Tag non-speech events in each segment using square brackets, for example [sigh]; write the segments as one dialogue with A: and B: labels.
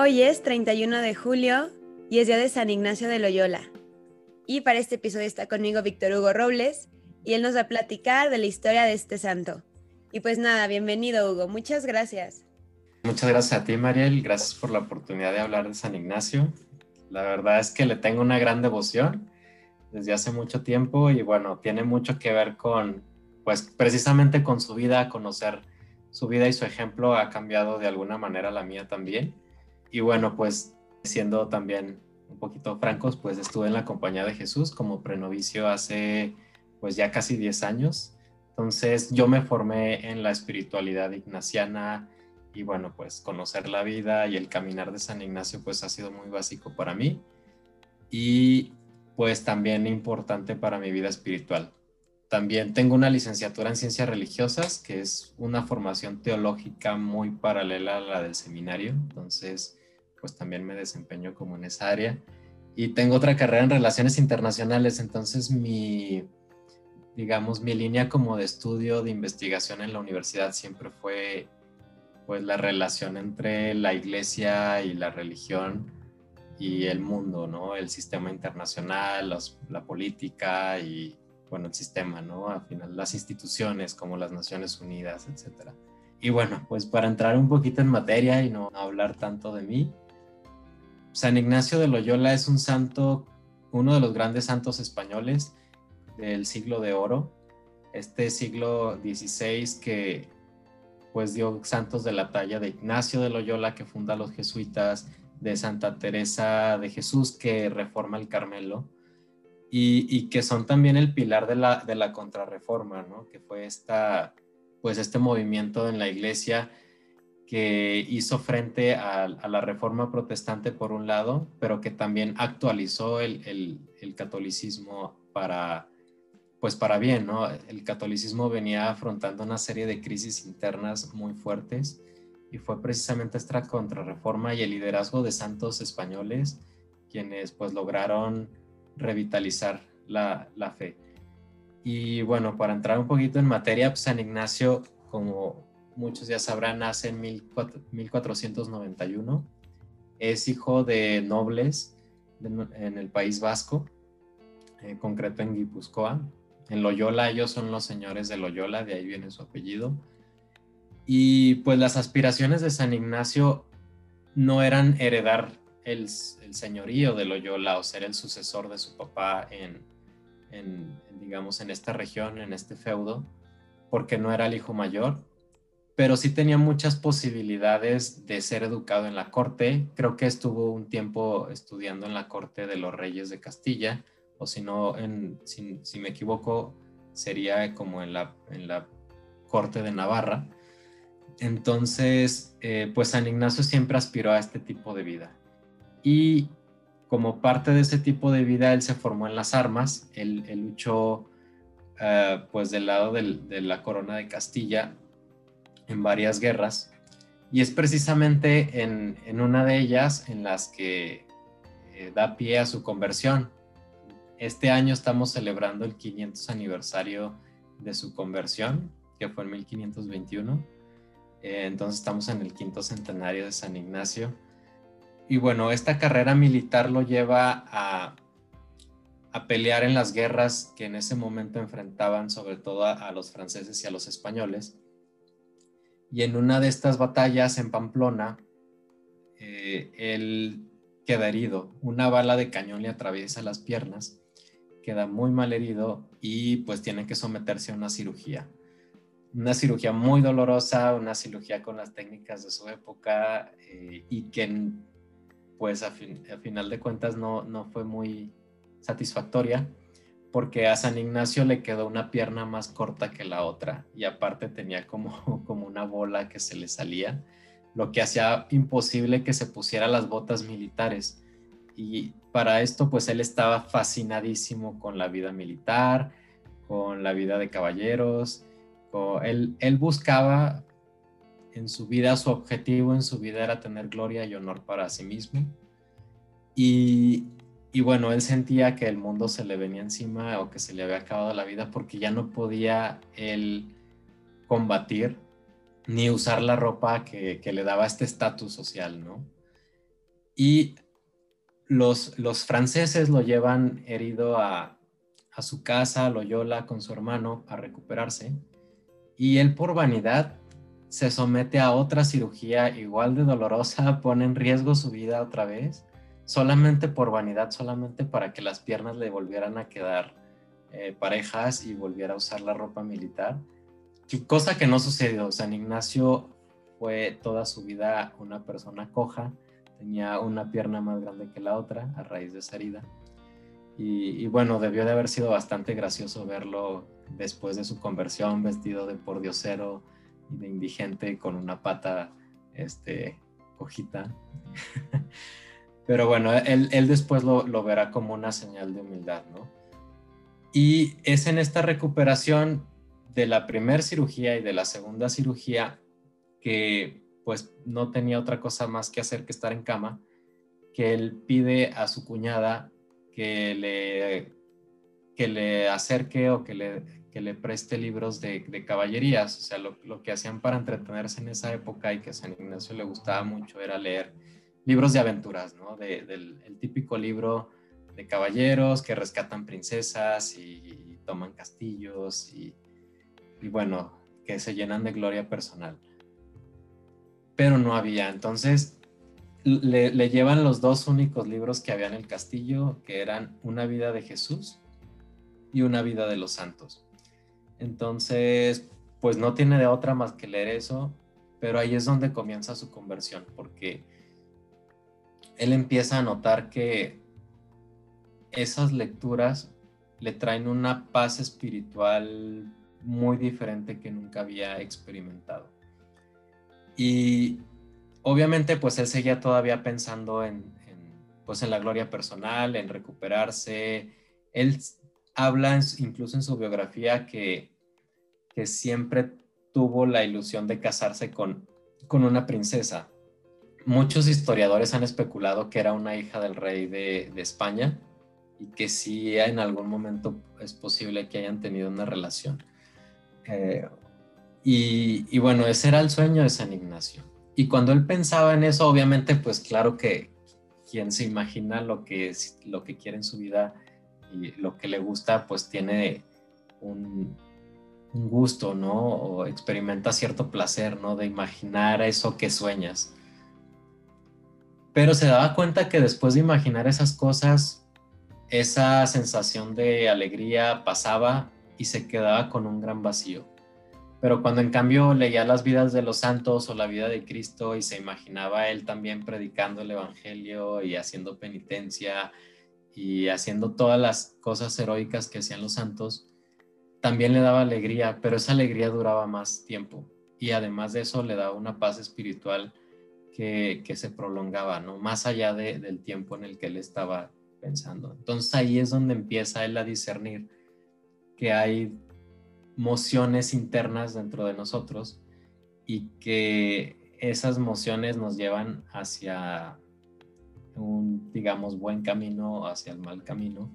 A: Hoy es 31 de julio y es día de San Ignacio de Loyola. Y para este episodio está conmigo Víctor Hugo Robles y él nos va a platicar de la historia de este santo. Y pues nada, bienvenido Hugo, muchas gracias.
B: Muchas gracias a ti Mariel, gracias por la oportunidad de hablar de San Ignacio. La verdad es que le tengo una gran devoción desde hace mucho tiempo y bueno, tiene mucho que ver con, pues precisamente con su vida, conocer su vida y su ejemplo ha cambiado de alguna manera la mía también. Y bueno, pues siendo también un poquito francos, pues estuve en la compañía de Jesús como prenovicio hace pues ya casi 10 años. Entonces yo me formé en la espiritualidad ignaciana y bueno, pues conocer la vida y el caminar de San Ignacio pues ha sido muy básico para mí y pues también importante para mi vida espiritual. También tengo una licenciatura en ciencias religiosas, que es una formación teológica muy paralela a la del seminario, entonces pues también me desempeño como en esa área. Y tengo otra carrera en relaciones internacionales, entonces mi, digamos, mi línea como de estudio, de investigación en la universidad siempre fue pues la relación entre la iglesia y la religión y el mundo, ¿no? El sistema internacional, la política y bueno, el sistema, ¿no? Al final, las instituciones como las Naciones Unidas, etcétera. Y bueno, pues para entrar un poquito en materia y no hablar tanto de mí, San Ignacio de Loyola es un santo, uno de los grandes santos españoles del siglo de oro, este siglo XVI que pues dio santos de la talla de Ignacio de Loyola que funda los jesuitas, de Santa Teresa de Jesús que reforma el Carmelo, y, que son también el pilar de la, de la contrarreforma, ¿no? que fue esta, pues este movimiento en la iglesia que hizo frente a, la reforma protestante por un lado, pero que también actualizó el, catolicismo para, pues para bien, ¿no? El catolicismo venía afrontando una serie de crisis internas muy fuertes y fue precisamente esta contrarreforma y el liderazgo de santos españoles quienes pues lograron revitalizar la, fe. Y bueno, para entrar un poquito en materia, pues San Ignacio, como muchos ya sabrán, nace en 1491. Es hijo de nobles en el País Vasco, en concreto en Guipúzcoa. En Loyola, ellos son los señores de Loyola, de ahí viene su apellido. Y pues las aspiraciones de San Ignacio no eran heredar el, señorío de Loyola o ser el sucesor de su papá en, digamos, en esta región, en este feudo, porque no era el hijo mayor, pero sí tenía muchas posibilidades de ser educado en la corte. Creo que estuvo un tiempo estudiando en la corte de los reyes de Castilla, o si no, si, me equivoco, sería como en la, en la corte de Navarra. Entonces, eh, pues San Ignacio siempre aspiró a este tipo de vida y como parte de ese tipo de vida él se formó en las armas, él, luchó eh, pues del lado de la corona de Castilla en varias guerras y es precisamente en, una de ellas en las que eh, da pie a su conversión. Este año estamos celebrando el 500 aniversario de su conversión, que fue en 1521. Eh, entonces estamos en el quinto centenario de San Ignacio y bueno, esta carrera militar lo lleva a, pelear en las guerras que en ese momento enfrentaban sobre todo a, los franceses y a los españoles. Y en una de estas batallas en Pamplona, eh, él queda herido. Una bala de cañón le atraviesa las piernas, queda muy mal herido y pues tiene que someterse a una cirugía. Una cirugía muy dolorosa, una cirugía con las técnicas de su época eh, y que pues a, final de cuentas no, no fue muy satisfactoria porque a San Ignacio le quedó una pierna más corta que la otra y aparte tenía como, [laughs] como una bola que se le salía, lo que hacía imposible que se pusiera las botas militares. Y para esto pues él estaba fascinadísimo con la vida militar, con la vida de caballeros, él, él buscaba en su vida, su objetivo en su vida era tener gloria y honor para sí mismo. Y, y, bueno, él sentía que el mundo se le venía encima o que se le había acabado la vida porque ya no podía él combatir ni usar la ropa que, le daba este estatus social, ¿no? Y los, los franceses lo llevan herido a, a su casa, Loyola, con su hermano, a recuperarse. Y él por vanidad se somete a otra cirugía igual de dolorosa, [laughs] pone en riesgo su vida otra vez, solamente por vanidad, solamente para que las piernas le volvieran a quedar eh, parejas y volviera a usar la ropa militar. Cosa que no sucedió. San Ignacio fue toda su vida una persona coja, tenía una pierna más grande que la otra a raíz de esa herida. Y, bueno, debió de haber sido bastante gracioso verlo después de su conversión, vestido de pordiosero y de indigente con una pata este, cojita. [laughs] Pero bueno, él, él después lo, lo, verá como una señal de humildad, ¿no? Y es en esta recuperación de la primera cirugía y de la segunda cirugía que pues no tenía otra cosa más que hacer que estar en cama, que él pide a su cuñada que le, que le acerque o que le, que le preste libros de, de caballerías. O sea, lo, lo, que hacían para entretenerse en esa época y que a San Ignacio le gustaba mucho era leer libros de aventuras, ¿no? De, del el típico libro de caballeros que rescatan princesas y, toman castillos y, y bueno, que se llenan de gloria personal. Pero no había. Entonces, le, llevan los dos únicos libros que había en el castillo, que eran Una vida de Jesús y Una vida de los santos. Entonces, pues no tiene de otra más que leer eso, pero ahí es donde comienza su conversión, porque él empieza a notar que esas lecturas le traen una paz espiritual muy diferente que nunca había experimentado. Y obviamente pues él seguía todavía pensando en, pues en la gloria personal, en recuperarse. Él habla incluso en su biografía que, que siempre tuvo la ilusión de casarse con, con una princesa. Muchos historiadores han especulado que era una hija del rey de, España y que sí en algún momento es posible que hayan tenido una relación. Eh, y, bueno, ese era el sueño de San Ignacio. Y cuando él pensaba en eso, obviamente, pues claro que quien se imagina lo que, lo que quiere en su vida y lo que le gusta, pues tiene un gusto, ¿no? O experimenta cierto placer, ¿no? De imaginar eso que sueñas. Pero se daba cuenta que después de imaginar esas cosas, esa sensación de alegría pasaba y se quedaba con un gran vacío. Pero cuando en cambio leía las vidas de los santos o la vida de Cristo y se imaginaba él también predicando el Evangelio y haciendo penitencia y haciendo todas las cosas heroicas que hacían los santos, también le daba alegría, pero esa alegría duraba más tiempo y además de eso le daba una paz espiritual que, se prolongaba, ¿no? Más allá del tiempo en el que él estaba pensando. Entonces ahí es donde empieza él a discernir que hay mociones internas dentro de nosotros y que esas mociones nos llevan hacia un, digamos, buen camino hacia el mal camino.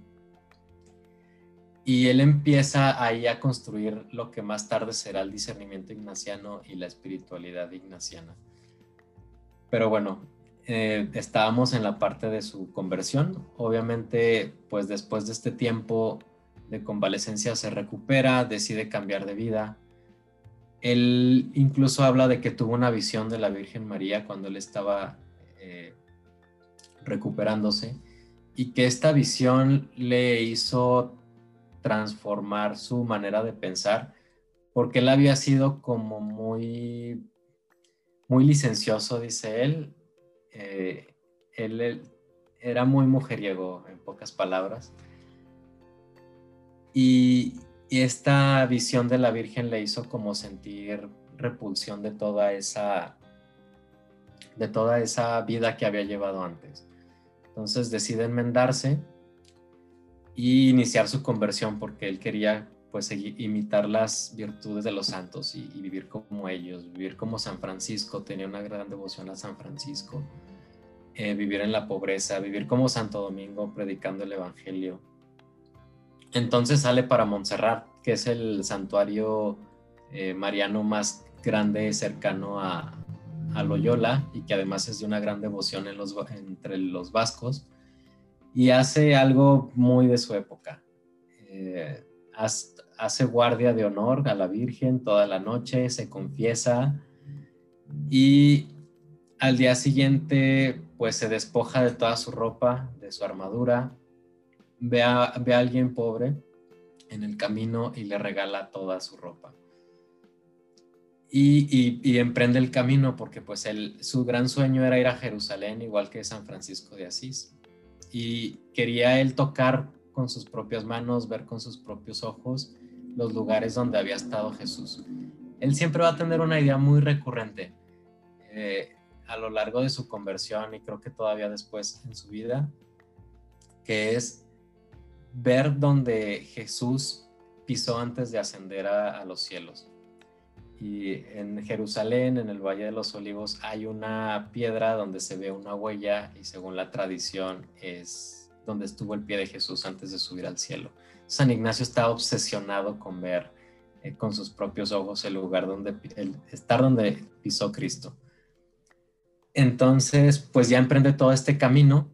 B: Y él empieza ahí a construir lo que más tarde será el discernimiento ignaciano y la espiritualidad ignaciana. Pero bueno, eh, estábamos en la parte de su conversión. Obviamente, pues después de este tiempo de convalecencia se recupera, decide cambiar de vida. Él incluso habla de que tuvo una visión de la Virgen María cuando él estaba eh, recuperándose y que esta visión le hizo transformar su manera de pensar porque él había sido como muy muy licencioso dice él eh, él era muy mujeriego en pocas palabras y, esta visión de la Virgen le hizo como sentir repulsión de toda esa de toda esa vida que había llevado antes. Entonces decide enmendarse y iniciar su conversión porque él quería pues imitar las virtudes de los santos y, vivir como ellos, vivir como San Francisco, tenía una gran devoción a San Francisco, eh, vivir en la pobreza, vivir como Santo Domingo predicando el Evangelio entonces sale para Montserrat, que es el santuario eh, mariano más grande cercano a, a Loyola y que además es de una gran devoción entre los vascos y hace algo muy de su época. Eh, hace guardia de honor a la Virgen toda la noche, se confiesa y al día siguiente pues se despoja de toda su ropa, de su armadura, ve a, ve a alguien pobre en el camino y le regala toda su ropa. Y, emprende el camino porque pues su gran sueño era ir a Jerusalén igual que San Francisco de Asís. Y quería él tocar con sus propias manos, ver con sus propios ojos los lugares donde había estado Jesús. Él siempre va a tener una idea muy recurrente eh, a lo largo de su conversión y creo que todavía después en su vida, que es ver donde Jesús pisó antes de ascender a, los cielos. Y en Jerusalén, en el Valle de los Olivos, hay una piedra donde se ve una huella y según la tradición es donde estuvo el pie de Jesús antes de subir al cielo. San Ignacio está obsesionado con ver eh, con sus propios ojos el lugar donde, el estar donde pisó Cristo. Entonces, pues ya emprende todo este camino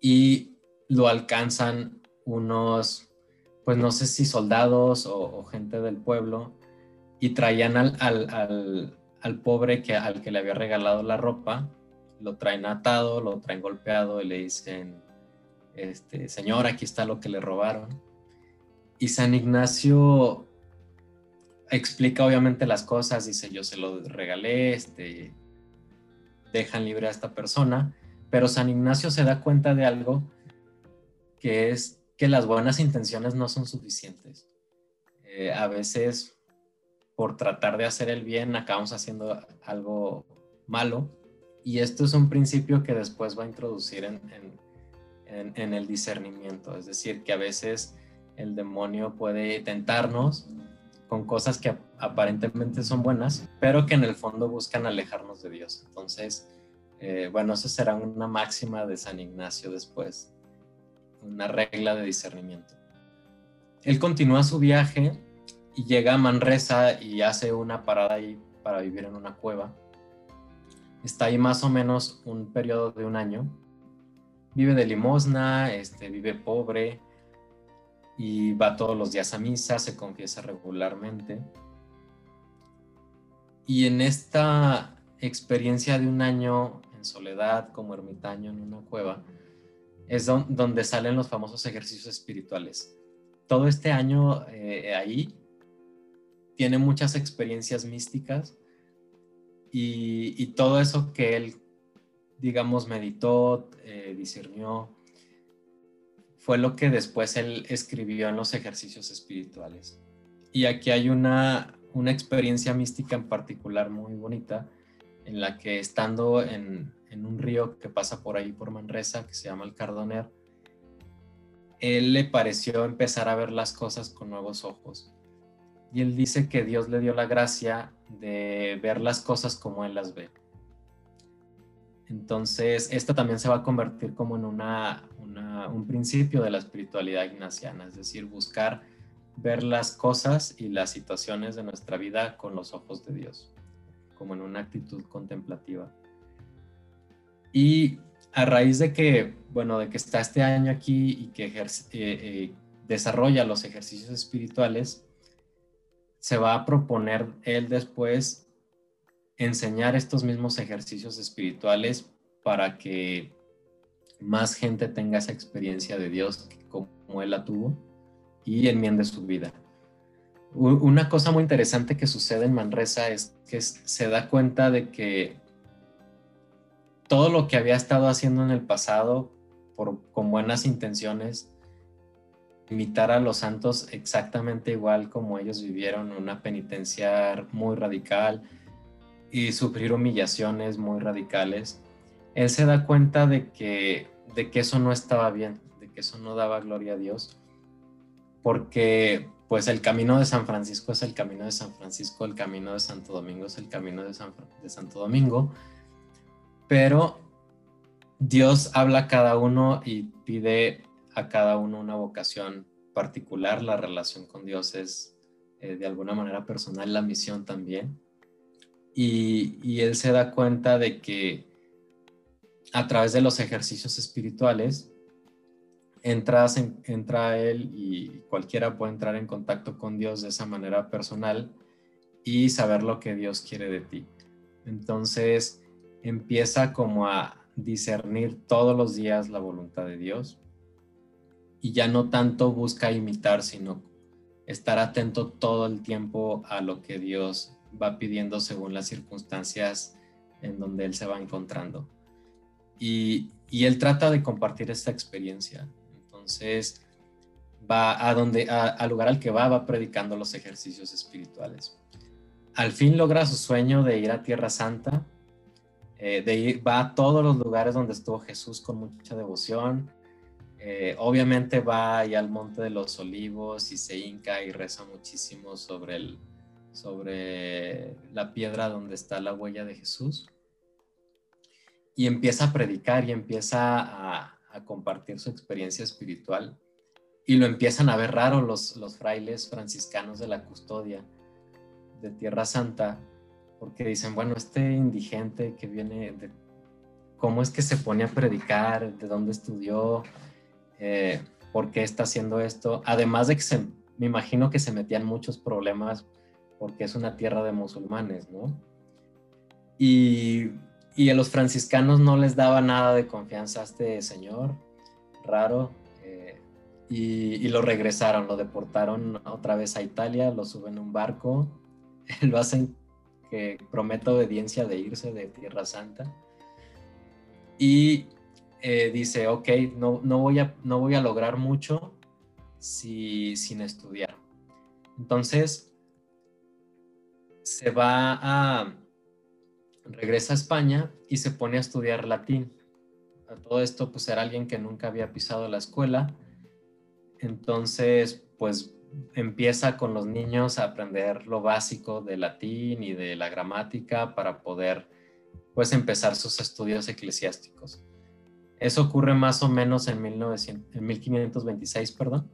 B: y lo alcanzan unos, pues no sé si soldados o, gente del pueblo, y traían al, al, pobre que, al que le había regalado la ropa, lo traen atado, lo traen golpeado y le dicen, este, señor, aquí está lo que le robaron. Y San Ignacio explica obviamente las cosas, dice, yo se lo regalé, este, dejan libre a esta persona, pero San Ignacio se da cuenta de algo que es que las buenas intenciones no son suficientes. Eh, a veces, por tratar de hacer el bien, acabamos haciendo algo malo. Y esto es un principio que después va a introducir en, el discernimiento. Es decir, que a veces el demonio puede tentarnos con cosas que aparentemente son buenas, pero que en el fondo buscan alejarnos de Dios. Entonces, eh, bueno, eso será una máxima de San Ignacio después una regla de discernimiento. Él continúa su viaje y llega a Manresa y hace una parada ahí para vivir en una cueva. Está ahí más o menos un periodo de un año. Vive de limosna, este, vive pobre y va todos los días a misa, se confiesa regularmente. Y en esta experiencia de un año en soledad como ermitaño en una cueva, es donde salen los famosos ejercicios espirituales. Todo este año eh, ahí tiene muchas experiencias místicas y, todo eso que él, digamos, meditó, eh, discernió, fue lo que después él escribió en los ejercicios espirituales. Y aquí hay una, una experiencia mística en particular muy bonita, en la que estando en, en un río que pasa por ahí por Manresa, que se llama el Cardoner, él le pareció empezar a ver las cosas con nuevos ojos. Y él dice que Dios le dio la gracia de ver las cosas como él las ve. Entonces, esto también se va a convertir como en una, un principio de la espiritualidad ignaciana, es decir, buscar ver las cosas y las situaciones de nuestra vida con los ojos de Dios, como en una actitud contemplativa. Y a raíz de que, bueno, de que está este año aquí y que eh, eh, desarrolla los ejercicios espirituales, se va a proponer él después enseñar estos mismos ejercicios espirituales para que más gente tenga esa experiencia de Dios como él la tuvo y enmiende su vida. Una cosa muy interesante que sucede en Manresa es que se da cuenta de que todo lo que había estado haciendo en el pasado por, con buenas intenciones, imitar a los santos exactamente igual como ellos vivieron una penitencia muy radical y sufrir humillaciones muy radicales, él se da cuenta de que, de que eso no estaba bien, de que eso no daba gloria a Dios, porque pues el camino de San Francisco es el camino de San Francisco, el camino de Santo Domingo es el camino de, San, de Santo Domingo, pero Dios habla a cada uno y pide a cada uno una vocación particular. La relación con Dios es eh, de alguna manera personal, la misión también. y, él se da cuenta de que a través de los ejercicios espirituales, entras entra él y cualquiera puede entrar en contacto con Dios de esa manera personal y saber lo que Dios quiere de ti. Entonces empieza como a discernir todos los días la voluntad de Dios y ya no tanto busca imitar, sino estar atento todo el tiempo a lo que Dios va pidiendo según las circunstancias en donde él se va encontrando. Y, él trata de compartir esta experiencia. Entonces, va a donde, al lugar al que va, va predicando los ejercicios espirituales. Al fin logra su sueño de ir a Tierra Santa, eh, de ir, va a todos los lugares donde estuvo Jesús con mucha devoción, eh, obviamente va ahí al Monte de los Olivos y se hinca y reza muchísimo sobre, el, sobre la piedra donde está la huella de Jesús. Y empieza a predicar y empieza a, compartir su experiencia espiritual. Y lo empiezan a ver raro los, los frailes franciscanos de la custodia de Tierra Santa, porque dicen, bueno, este indigente que viene de... ¿Cómo es que se pone a predicar? ¿De dónde estudió? Eh, por qué está haciendo esto. Además de que se, me imagino que se metían muchos problemas porque es una tierra de musulmanes, ¿no? Y, y a los franciscanos no les daba nada de confianza a este señor, raro, eh, y, y, lo regresaron, lo deportaron otra vez a Italia, lo suben a un barco, [laughs] lo hacen que prometa obediencia de irse de Tierra Santa. Y eh, dice, ok, no, no, voy a, no voy a lograr mucho si, sin estudiar. Entonces, se va a, regresa a España y se pone a estudiar latín. A todo esto, pues era alguien que nunca había pisado la escuela. Entonces, pues empieza con los niños a aprender lo básico de latín y de la gramática para poder, pues, empezar sus estudios eclesiásticos. Eso ocurre más o menos en, 1900, en 1526, perdón.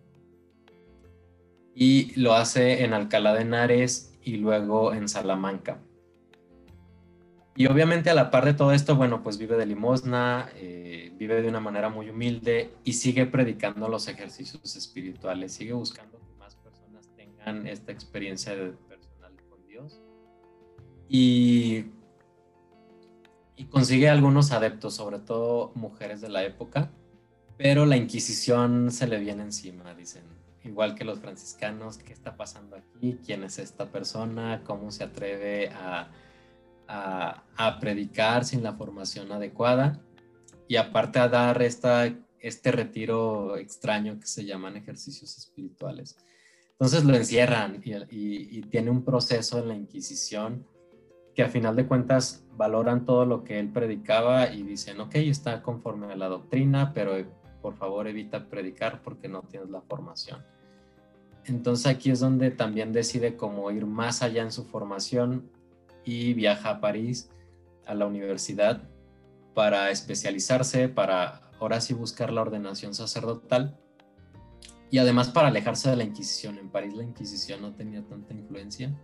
B: Y lo hace en Alcalá de Henares y luego en Salamanca. Y obviamente a la par de todo esto, bueno, pues vive de limosna, eh, vive de una manera muy humilde y sigue predicando los ejercicios espirituales, sigue buscando que más personas tengan esta experiencia personal con Dios. Y y consigue algunos adeptos, sobre todo mujeres de la época, pero la Inquisición se le viene encima, dicen, igual que los franciscanos, ¿qué está pasando aquí? ¿Quién es esta persona? ¿Cómo se atreve a, a, predicar sin la formación adecuada? Y aparte a dar esta, este retiro extraño que se llaman ejercicios espirituales. Entonces lo encierran y, y tiene un proceso en la Inquisición que a final de cuentas valoran todo lo que él predicaba y dicen, ok, está conforme a la doctrina, pero eh, por favor evita predicar porque no tienes la formación. Entonces aquí es donde también decide cómo ir más allá en su formación y viaja a París, a la universidad, para especializarse, para ahora sí buscar la ordenación sacerdotal y además para alejarse de la Inquisición. En París la Inquisición no tenía tanta influencia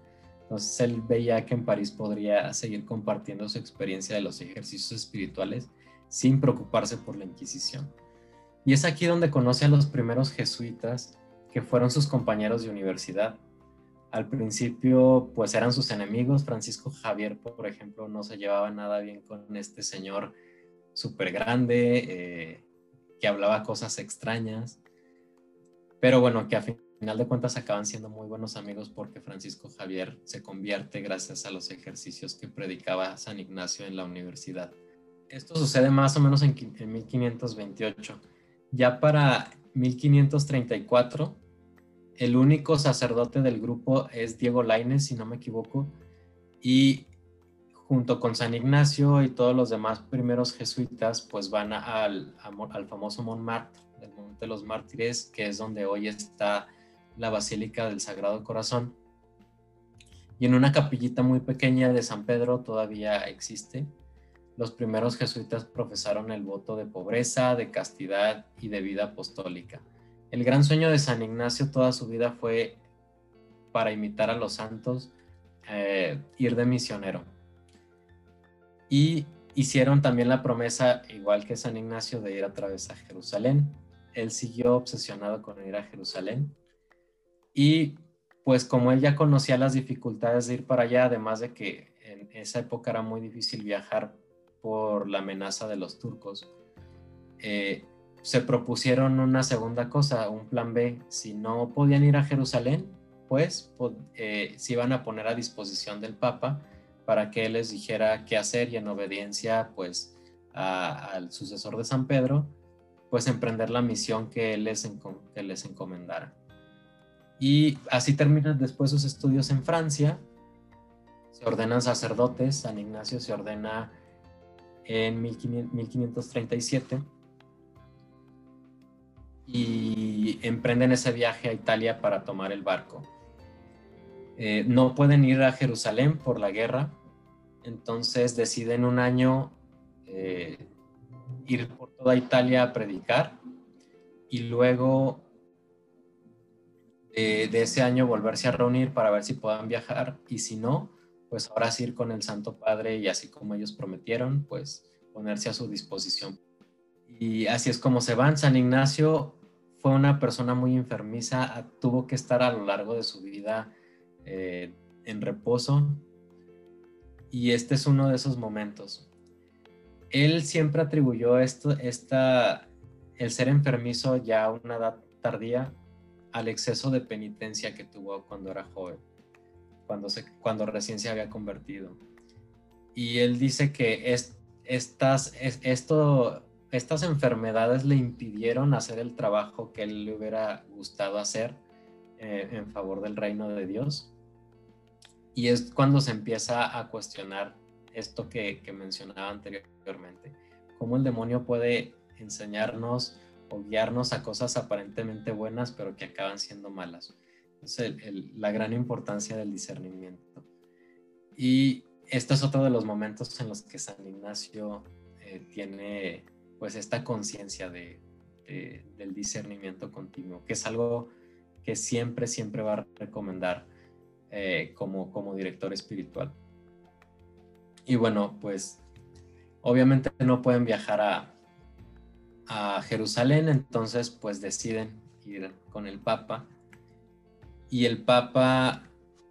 B: entonces él veía que en París podría seguir compartiendo su experiencia de los ejercicios espirituales sin preocuparse por la Inquisición. Y es aquí donde conoce a los primeros jesuitas que fueron sus compañeros de universidad. Al principio pues eran sus enemigos, Francisco Javier por ejemplo no se llevaba nada bien con este señor súper grande, eh, que hablaba cosas extrañas, pero bueno, que a fin final de cuentas acaban siendo muy buenos amigos porque Francisco Javier se convierte gracias a los ejercicios que predicaba San Ignacio en la universidad. Esto sucede más o menos en, 1528. Ya para 1534, el único sacerdote del grupo es Diego Lainez, si no me equivoco, y junto con San Ignacio y todos los demás primeros jesuitas, pues van al, al famoso Montmartre, el Monte de los Mártires, que es donde hoy está la Basílica del Sagrado Corazón. Y en una capillita muy pequeña de San Pedro todavía existe. Los primeros jesuitas profesaron el voto de pobreza, de castidad y de vida apostólica. El gran sueño de San Ignacio toda su vida fue para imitar a los santos, eh, ir de misionero. Y hicieron también la promesa, igual que San Ignacio, de ir a través a Jerusalén. Él siguió obsesionado con ir a Jerusalén. Y pues como él ya conocía las dificultades de ir para allá, además de que en esa época era muy difícil viajar por la amenaza de los turcos, eh, se propusieron una segunda cosa, un plan B. Si no podían ir a Jerusalén, pues eh, se iban a poner a disposición del Papa para que él les dijera qué hacer y en obediencia pues al sucesor de San Pedro, pues emprender la misión que él les, que les encomendara. Y así terminan después sus estudios en Francia, se ordenan sacerdotes, San Ignacio se ordena en 1537 y emprenden ese viaje a Italia para tomar el barco. Eh, no pueden ir a Jerusalén por la guerra, entonces deciden un año eh, ir por toda Italia a predicar. Y luego eh, de ese año volverse a reunir para ver si puedan viajar y si no, pues ahora sí ir con el Santo Padre y así como ellos prometieron, pues ponerse a su disposición. Y así es como se van. San Ignacio fue una persona muy enfermiza, tuvo que estar a lo largo de su vida eh, en reposo y este es uno de esos momentos. Él siempre atribuyó esto, esta, el ser enfermizo ya a una edad tardía al exceso de penitencia que tuvo cuando era joven, cuando, se, cuando recién se había convertido. Y él dice que es, estas, esto, estas enfermedades le impidieron hacer el trabajo que él le hubiera gustado hacer eh, en favor del reino de Dios. Y es cuando se empieza a cuestionar esto que, que mencionaba anteriormente, cómo el demonio puede enseñarnos o guiarnos a cosas aparentemente buenas, pero que acaban siendo malas. Entonces, la gran importancia del discernimiento. Y este es otro de los momentos en los que San Ignacio eh, tiene pues esta conciencia de, del discernimiento continuo, que es algo que siempre, siempre va a recomendar eh, como, como director espiritual. Y bueno, pues obviamente no pueden viajar a, a Jerusalén, entonces pues deciden ir con el Papa y el Papa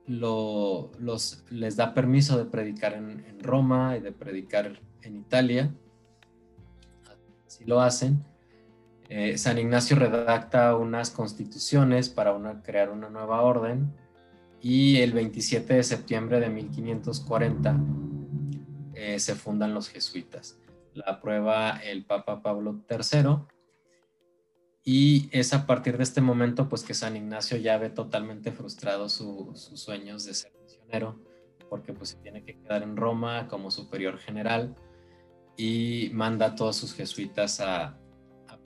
B: lo, los, les da permiso de predicar en, Roma y de predicar en Italia. Así lo hacen. Eh, San Ignacio redacta unas constituciones para crear una nueva orden y el 27 de septiembre de 1540 eh, se fundan los jesuitas la aprueba el Papa Pablo III y es a partir de este momento pues que San Ignacio ya ve totalmente frustrado sus sueños de ser misionero porque pues se tiene que quedar en Roma como superior general y manda a todos sus jesuitas a,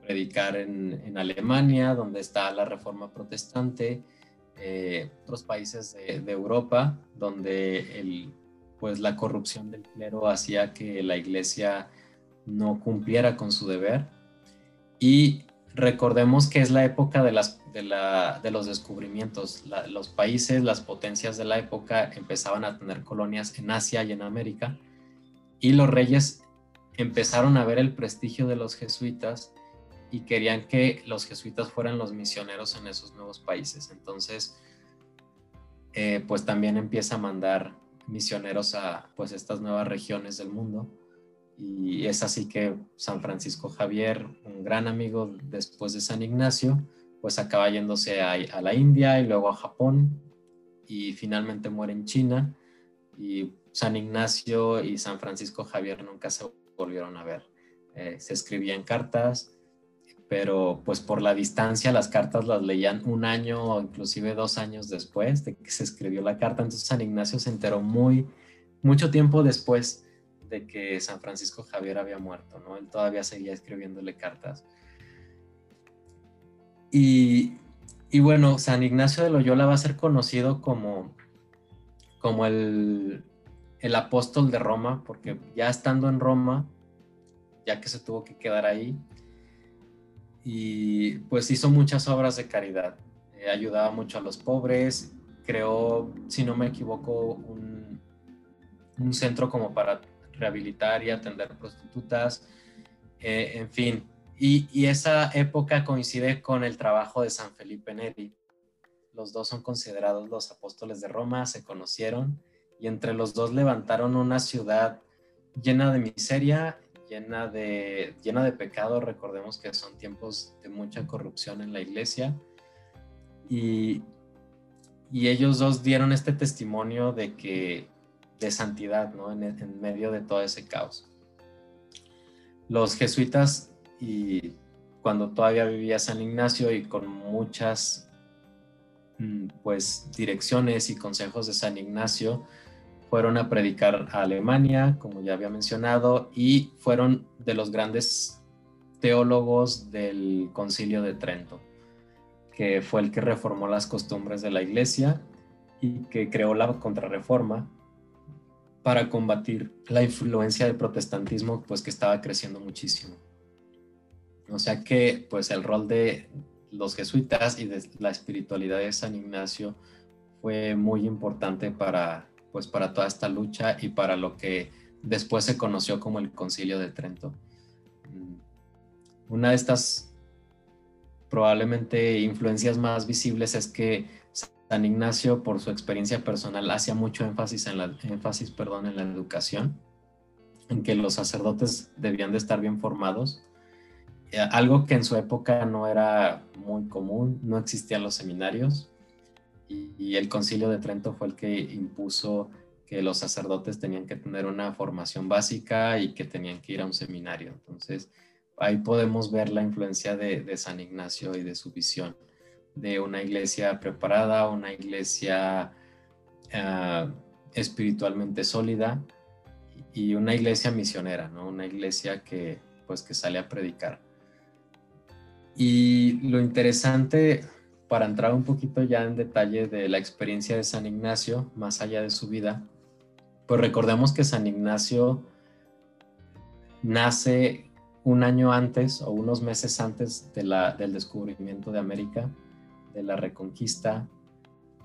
B: predicar en, Alemania donde está la reforma protestante eh, otros países de, de, Europa donde el, pues la corrupción del clero hacía que la iglesia no cumpliera con su deber. Y recordemos que es la época de, las, de, la, de los descubrimientos. los países, las potencias de la época empezaban a tener colonias en Asia y en América. Y los reyes empezaron a ver el prestigio de los jesuitas y querían que los jesuitas fueran los misioneros en esos nuevos países. Entonces, eh, pues también empieza a mandar misioneros a pues estas nuevas regiones del mundo y es así que San Francisco Javier, un gran amigo después de San Ignacio, pues acaba yéndose a, la India y luego a Japón y finalmente muere en China y San Ignacio y San Francisco Javier nunca se volvieron a ver. Eh, se escribían cartas, pero pues por la distancia las cartas las leían un año o inclusive dos años después de que se escribió la carta. Entonces San Ignacio se enteró muy, mucho tiempo después de que San Francisco Javier había muerto, ¿no? Él todavía seguía escribiéndole cartas. Y, bueno, San Ignacio de Loyola va a ser conocido como, como el, el apóstol de Roma, porque ya estando en Roma, ya que se tuvo que quedar ahí, y pues hizo muchas obras de caridad. Eh, ayudaba mucho a los pobres, creó, si no me equivoco, un, un centro como para rehabilitar y atender prostitutas, eh, en fin. Y, esa época coincide con el trabajo de San Felipe Neri. Los dos son considerados los apóstoles de Roma, se conocieron y entre los dos levantaron una ciudad llena de miseria, llena de, llena de pecado. Recordemos que son tiempos de mucha corrupción en la iglesia. Y, y ellos dos dieron este testimonio de que de santidad, ¿no? En, medio de todo ese caos. Los jesuitas y cuando todavía vivía San Ignacio y con muchas mm, pues direcciones y consejos de San Ignacio fueron a predicar a Alemania, como ya había mencionado, y fueron de los grandes teólogos del Concilio de Trento que fue el que reformó las costumbres de la iglesia y que creó la contrarreforma para combatir la influencia del protestantismo, pues que estaba creciendo muchísimo. O sea que, pues el rol de los jesuitas y de la espiritualidad de San Ignacio fue muy importante para, pues para toda esta lucha y para lo que después se conoció como el Concilio de Trento. Una de estas probablemente influencias más visibles es que San Ignacio, por su experiencia personal, hacía mucho énfasis en la, educación, en que los sacerdotes debían de estar bien formados, eh, algo que en su época no era muy común, no existían los seminarios, y el concilio de Trento fue el que impuso que los sacerdotes tenían que tener una formación básica y que tenían que ir a un seminario. Entonces, ahí podemos ver la influencia de, San Ignacio y de su visión de una iglesia preparada, una iglesia ah, espiritualmente sólida y una iglesia misionera, ¿no? Una iglesia que, pues, que sale a predicar. Y lo interesante, para entrar un poquito ya en detalle de la experiencia de San Ignacio, más allá de su vida, pues recordemos que San Ignacio nace un año antes o unos meses antes de la, del descubrimiento de América, de la reconquista.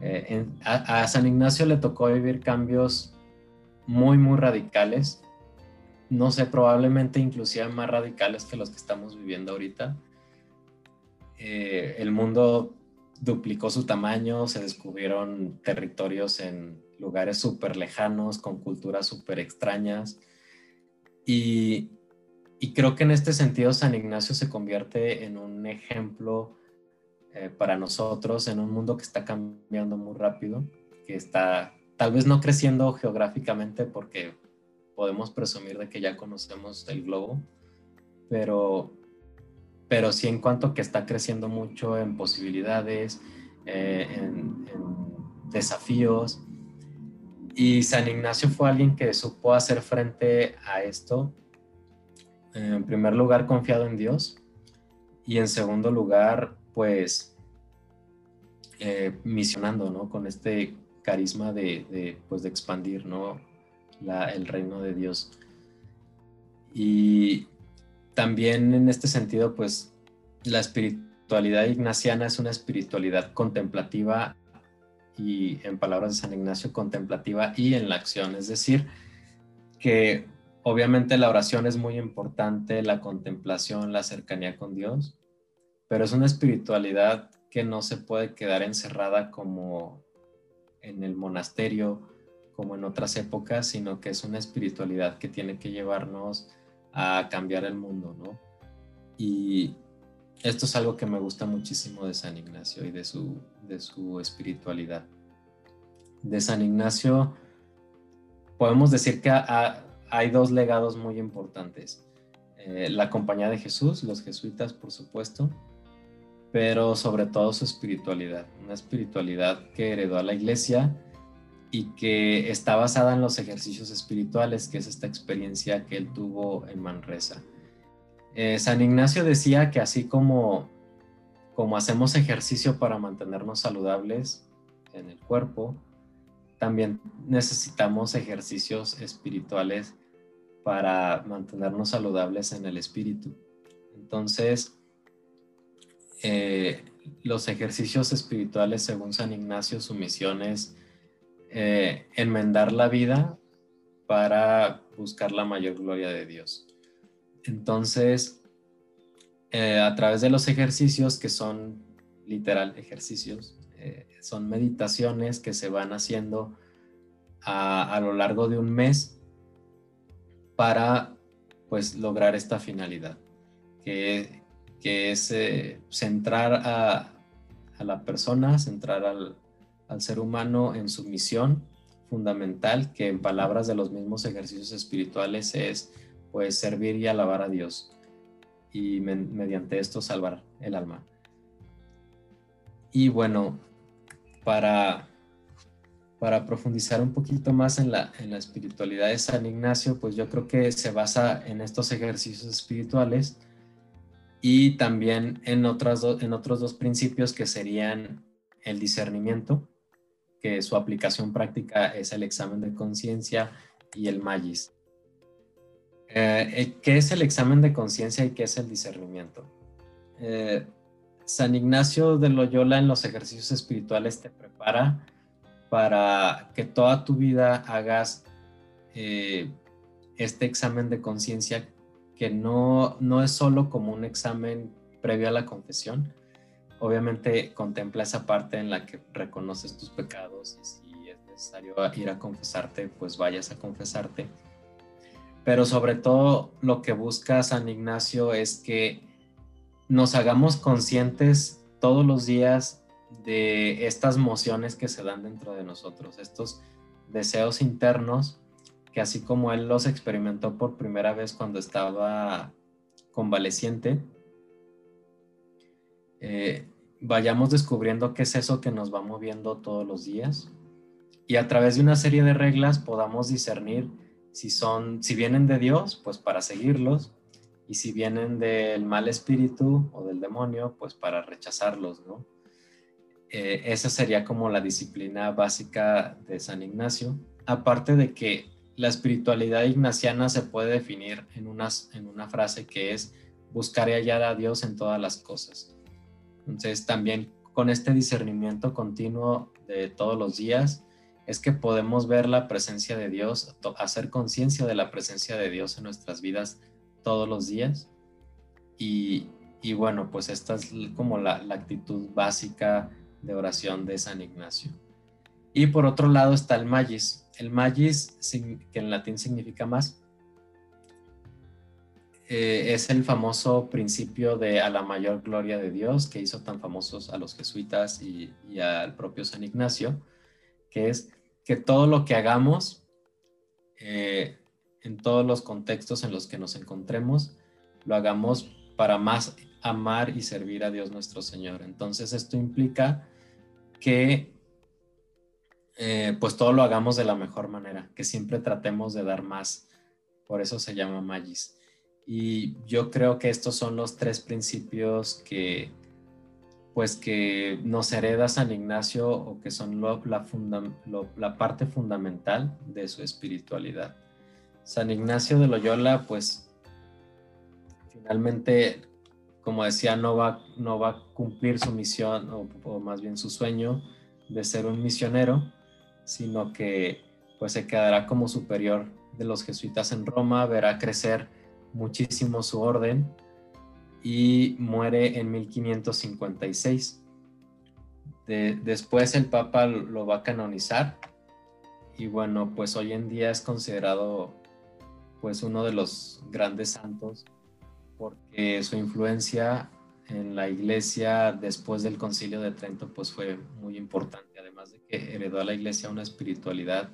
B: Eh, a, San Ignacio le tocó vivir cambios muy, muy radicales. No sé, probablemente inclusive más radicales que los que estamos viviendo ahorita. Eh, el mundo duplicó su tamaño, se descubrieron territorios en lugares súper lejanos, con culturas súper extrañas. Y, y creo que en este sentido San Ignacio se convierte en un ejemplo eh, para nosotros en un mundo que está cambiando muy rápido, que está tal vez no creciendo geográficamente porque podemos presumir de que ya conocemos el globo, pero, pero sí en cuanto que está creciendo mucho en posibilidades, eh, en, en desafíos. Y San Ignacio fue alguien que supo hacer frente a esto en primer lugar, confiado en Dios y en segundo lugar, pues, eh, misionando, ¿no? Con este carisma de, pues, de expandir, ¿no? el reino de Dios. Y también en este sentido, pues, la espiritualidad ignaciana es una espiritualidad contemplativa y, en palabras de San Ignacio, contemplativa y en la acción, es decir, que Obviamente la oración es muy importante, la contemplación, la cercanía con Dios, pero es una espiritualidad que no se puede quedar encerrada como en el monasterio, como en otras épocas, sino que es una espiritualidad que tiene que llevarnos a cambiar el mundo, ¿no? Y esto es algo que me gusta muchísimo de San Ignacio y de su, de su espiritualidad. De San Ignacio, podemos decir que ha, hay dos legados muy importantes. Eh, la compañía de Jesús, los jesuitas, por supuesto, pero sobre todo su espiritualidad, una espiritualidad que heredó a la iglesia y que está basada en los ejercicios espirituales, que es esta experiencia que él tuvo en Manresa. Eh, San Ignacio decía que así como, como hacemos ejercicio para mantenernos saludables en el cuerpo, también necesitamos ejercicios espirituales para mantenernos saludables en el espíritu. Entonces, eh, los ejercicios espirituales, según San Ignacio, su misión es eh, enmendar la vida para buscar la mayor gloria de Dios. Entonces, eh, a través de los ejercicios, que son literal ejercicios, son meditaciones que se van haciendo a, lo largo de un mes para pues lograr esta finalidad, que, es eh, centrar a, la persona, centrar al, al ser humano en su misión fundamental, que en palabras de los mismos ejercicios espirituales es pues servir y alabar a Dios y mediante esto salvar el alma. Y bueno, para, para profundizar un poquito más en la, en la espiritualidad de San Ignacio, pues yo creo que se basa en estos ejercicios espirituales y también en, otras en otros dos principios que serían el discernimiento, que su aplicación práctica es el examen de conciencia y el magis. Eh, eh, ¿Qué es el examen de conciencia y qué es el discernimiento? Eh, San Ignacio de Loyola en los ejercicios espirituales te prepara para que toda tu vida hagas este examen de conciencia que no, no es solo como un examen previo a la confesión. Obviamente contempla esa parte en la que reconoces tus pecados y si es necesario ir a confesarte, pues vayas a confesarte pero sobre todo lo que busca San Ignacio es que nos hagamos conscientes todos los días de estas mociones que se dan dentro de nosotros, estos deseos internos que así como él los experimentó por primera vez cuando estaba convaleciente, eh, vayamos descubriendo qué es eso que nos va moviendo todos los días y a través de una serie de reglas podamos discernir si son, si vienen de Dios, pues para seguirlos, y si vienen del mal espíritu o del demonio, pues para rechazarlos, ¿no? Eh, esa sería como la disciplina básica de San Ignacio, aparte de que la espiritualidad ignaciana se puede definir en, una frase que es buscar y hallar a Dios en todas las cosas. Entonces también con este discernimiento continuo de todos los días, es que podemos ver la presencia de Dios, hacer conciencia de la presencia de Dios en nuestras vidas todos los días. Y, bueno, pues esta es como la, actitud básica de oración de San Ignacio. Y por otro lado está el magis. El magis, que en latín significa más, eh, es el famoso principio de a la mayor gloria de Dios que hizo tan famosos a los jesuitas y, al propio San Ignacio, que es que todo lo que hagamos, eh, en todos los contextos en los que nos encontremos, lo hagamos para más amar y servir a Dios nuestro Señor. Entonces esto implica que eh, pues todo lo hagamos de la mejor manera, que siempre tratemos de dar más. Por eso se llama Magis. Y yo creo que estos son los tres principios que pues que nos hereda San Ignacio o que son la, parte fundamental de su espiritualidad. San Ignacio de Loyola, pues finalmente, como decía, no va, no va a cumplir su misión o, o más bien su sueño de ser un misionero, sino que pues se quedará como superior de los jesuitas en Roma, verá crecer muchísimo su orden y muere en 1556. después el Papa lo va a canonizar y bueno, pues hoy en día es considerado pues uno de los grandes santos porque su influencia en la iglesia después del concilio de Trento pues fue muy importante, además de que heredó a la iglesia una espiritualidad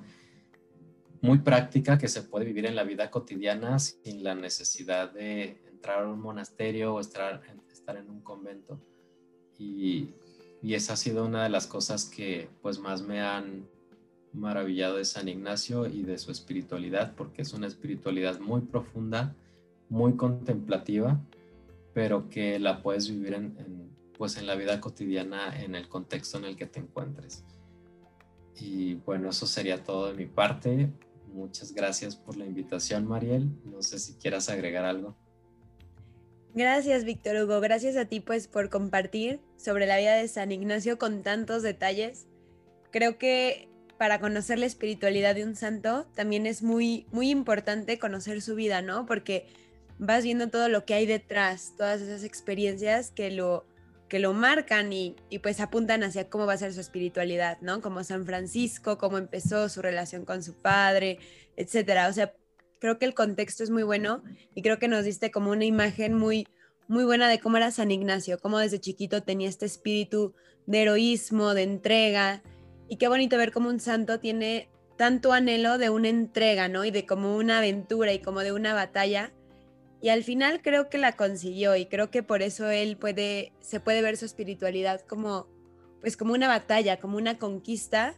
B: muy práctica que se puede vivir en la vida cotidiana sin la necesidad de entrar a un monasterio o estar, estar en un convento. Y, y, esa ha sido una de las cosas que pues más me han maravillado de San Ignacio y de su espiritualidad, porque es una espiritualidad muy profunda, muy contemplativa, pero que la puedes vivir en, pues en la vida cotidiana, en el contexto en el que te encuentres. Y bueno, eso sería todo de mi parte. Muchas gracias por la invitación, Mariel. No sé si quieras agregar algo.
A: Gracias, Víctor Hugo. Gracias a ti, pues, por compartir sobre la vida de San Ignacio con tantos detalles. Creo que para conocer la espiritualidad de un santo, también es muy, muy importante conocer su vida, ¿no? Porque vas viendo todo lo que hay detrás, todas esas experiencias que lo, que lo marcan y, y, pues apuntan hacia cómo va a ser su espiritualidad, ¿no? Como San Francisco, cómo empezó su relación con su padre, etcétera. O sea, creo que el contexto es muy bueno y creo que nos diste como una imagen muy, muy buena de cómo era San Ignacio, cómo desde chiquito tenía este espíritu de heroísmo, de entrega, y qué bonito ver cómo un santo tiene tanto anhelo de una entrega, ¿no? Y de como una aventura y como de una batalla. Y al final creo que la consiguió y creo que por eso él puede, se puede ver su espiritualidad como, pues como una batalla, como una conquista,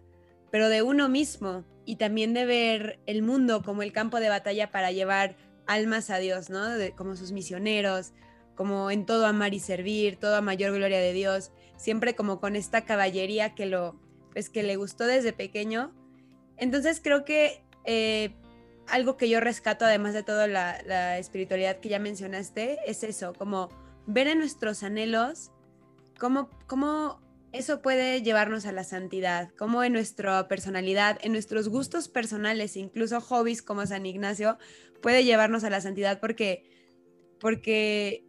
A: pero de uno mismo y también de ver el mundo como el campo de batalla para llevar almas a Dios, ¿no? Como sus misioneros, como en todo amar y servir, todo a mayor gloria de Dios, siempre como con esta caballería que lo, pues que le gustó desde pequeño. Entonces creo que eh, algo que yo rescato, además de toda la, espiritualidad que ya mencionaste, es eso, como ver en nuestros anhelos cómo, cómo eso puede llevarnos a la santidad, cómo en nuestra personalidad, en nuestros gustos personales, incluso hobbies como San Ignacio, puede llevarnos a la santidad porque, porque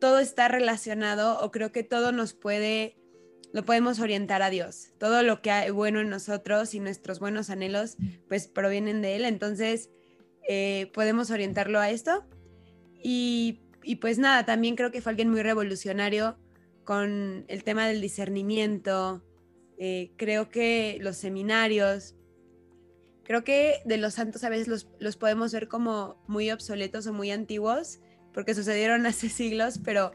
A: todo está relacionado o creo que todo nos puede, lo podemos orientar a Dios. Todo lo que hay bueno en nosotros y nuestros buenos anhelos, pues provienen de Él. Entonces, eh, podemos orientarlo a esto. Y, y pues nada, también creo que fue alguien muy revolucionario con el tema del discernimiento. Eh, creo que los seminarios, creo que de los santos a veces los, los podemos ver como muy obsoletos o muy antiguos porque sucedieron [laughs] hace siglos, pero,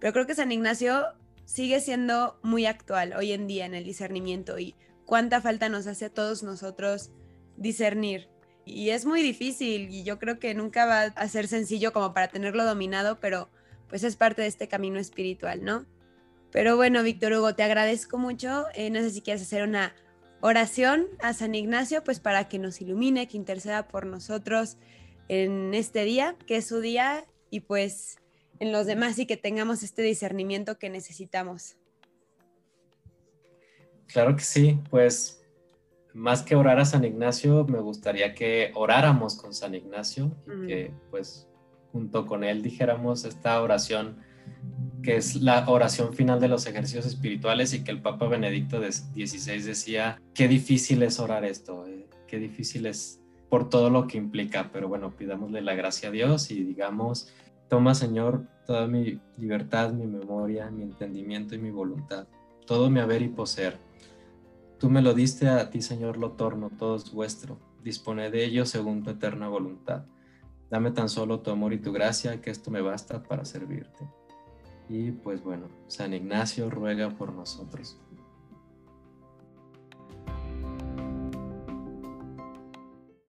A: pero creo que San Ignacio sigue siendo muy actual hoy en día en el discernimiento y cuánta falta nos hace a todos nosotros discernir. Y es muy difícil y yo creo que nunca va a ser sencillo como para tenerlo dominado, pero pues es parte de este camino espiritual, ¿no? Pero bueno, Víctor Hugo, te agradezco mucho. Eh, no sé si quieres hacer una oración a San Ignacio, pues para que nos ilumine, que interceda por nosotros en este día, que es su día y pues en los demás y que tengamos este discernimiento que necesitamos.
B: Claro que sí, pues más que orar a San Ignacio, me gustaría que oráramos con San Ignacio y que pues junto con él dijéramos esta oración que es la oración final de los ejercicios espirituales y que el Papa Benedicto XVI decía, qué difícil es orar esto, eh, qué difícil es por todo lo que implica, pero bueno, pidámosle la gracia a Dios y digamos, toma Señor toda mi libertad, mi memoria, mi entendimiento y mi voluntad, todo mi haber y poseer. Tú me lo diste a ti, Señor, lo torno, todo es vuestro, dispone de ello según tu eterna voluntad. Dame tan solo tu amor y tu gracia, que esto me basta para servirte. Y pues bueno, San Ignacio ruega por nosotros.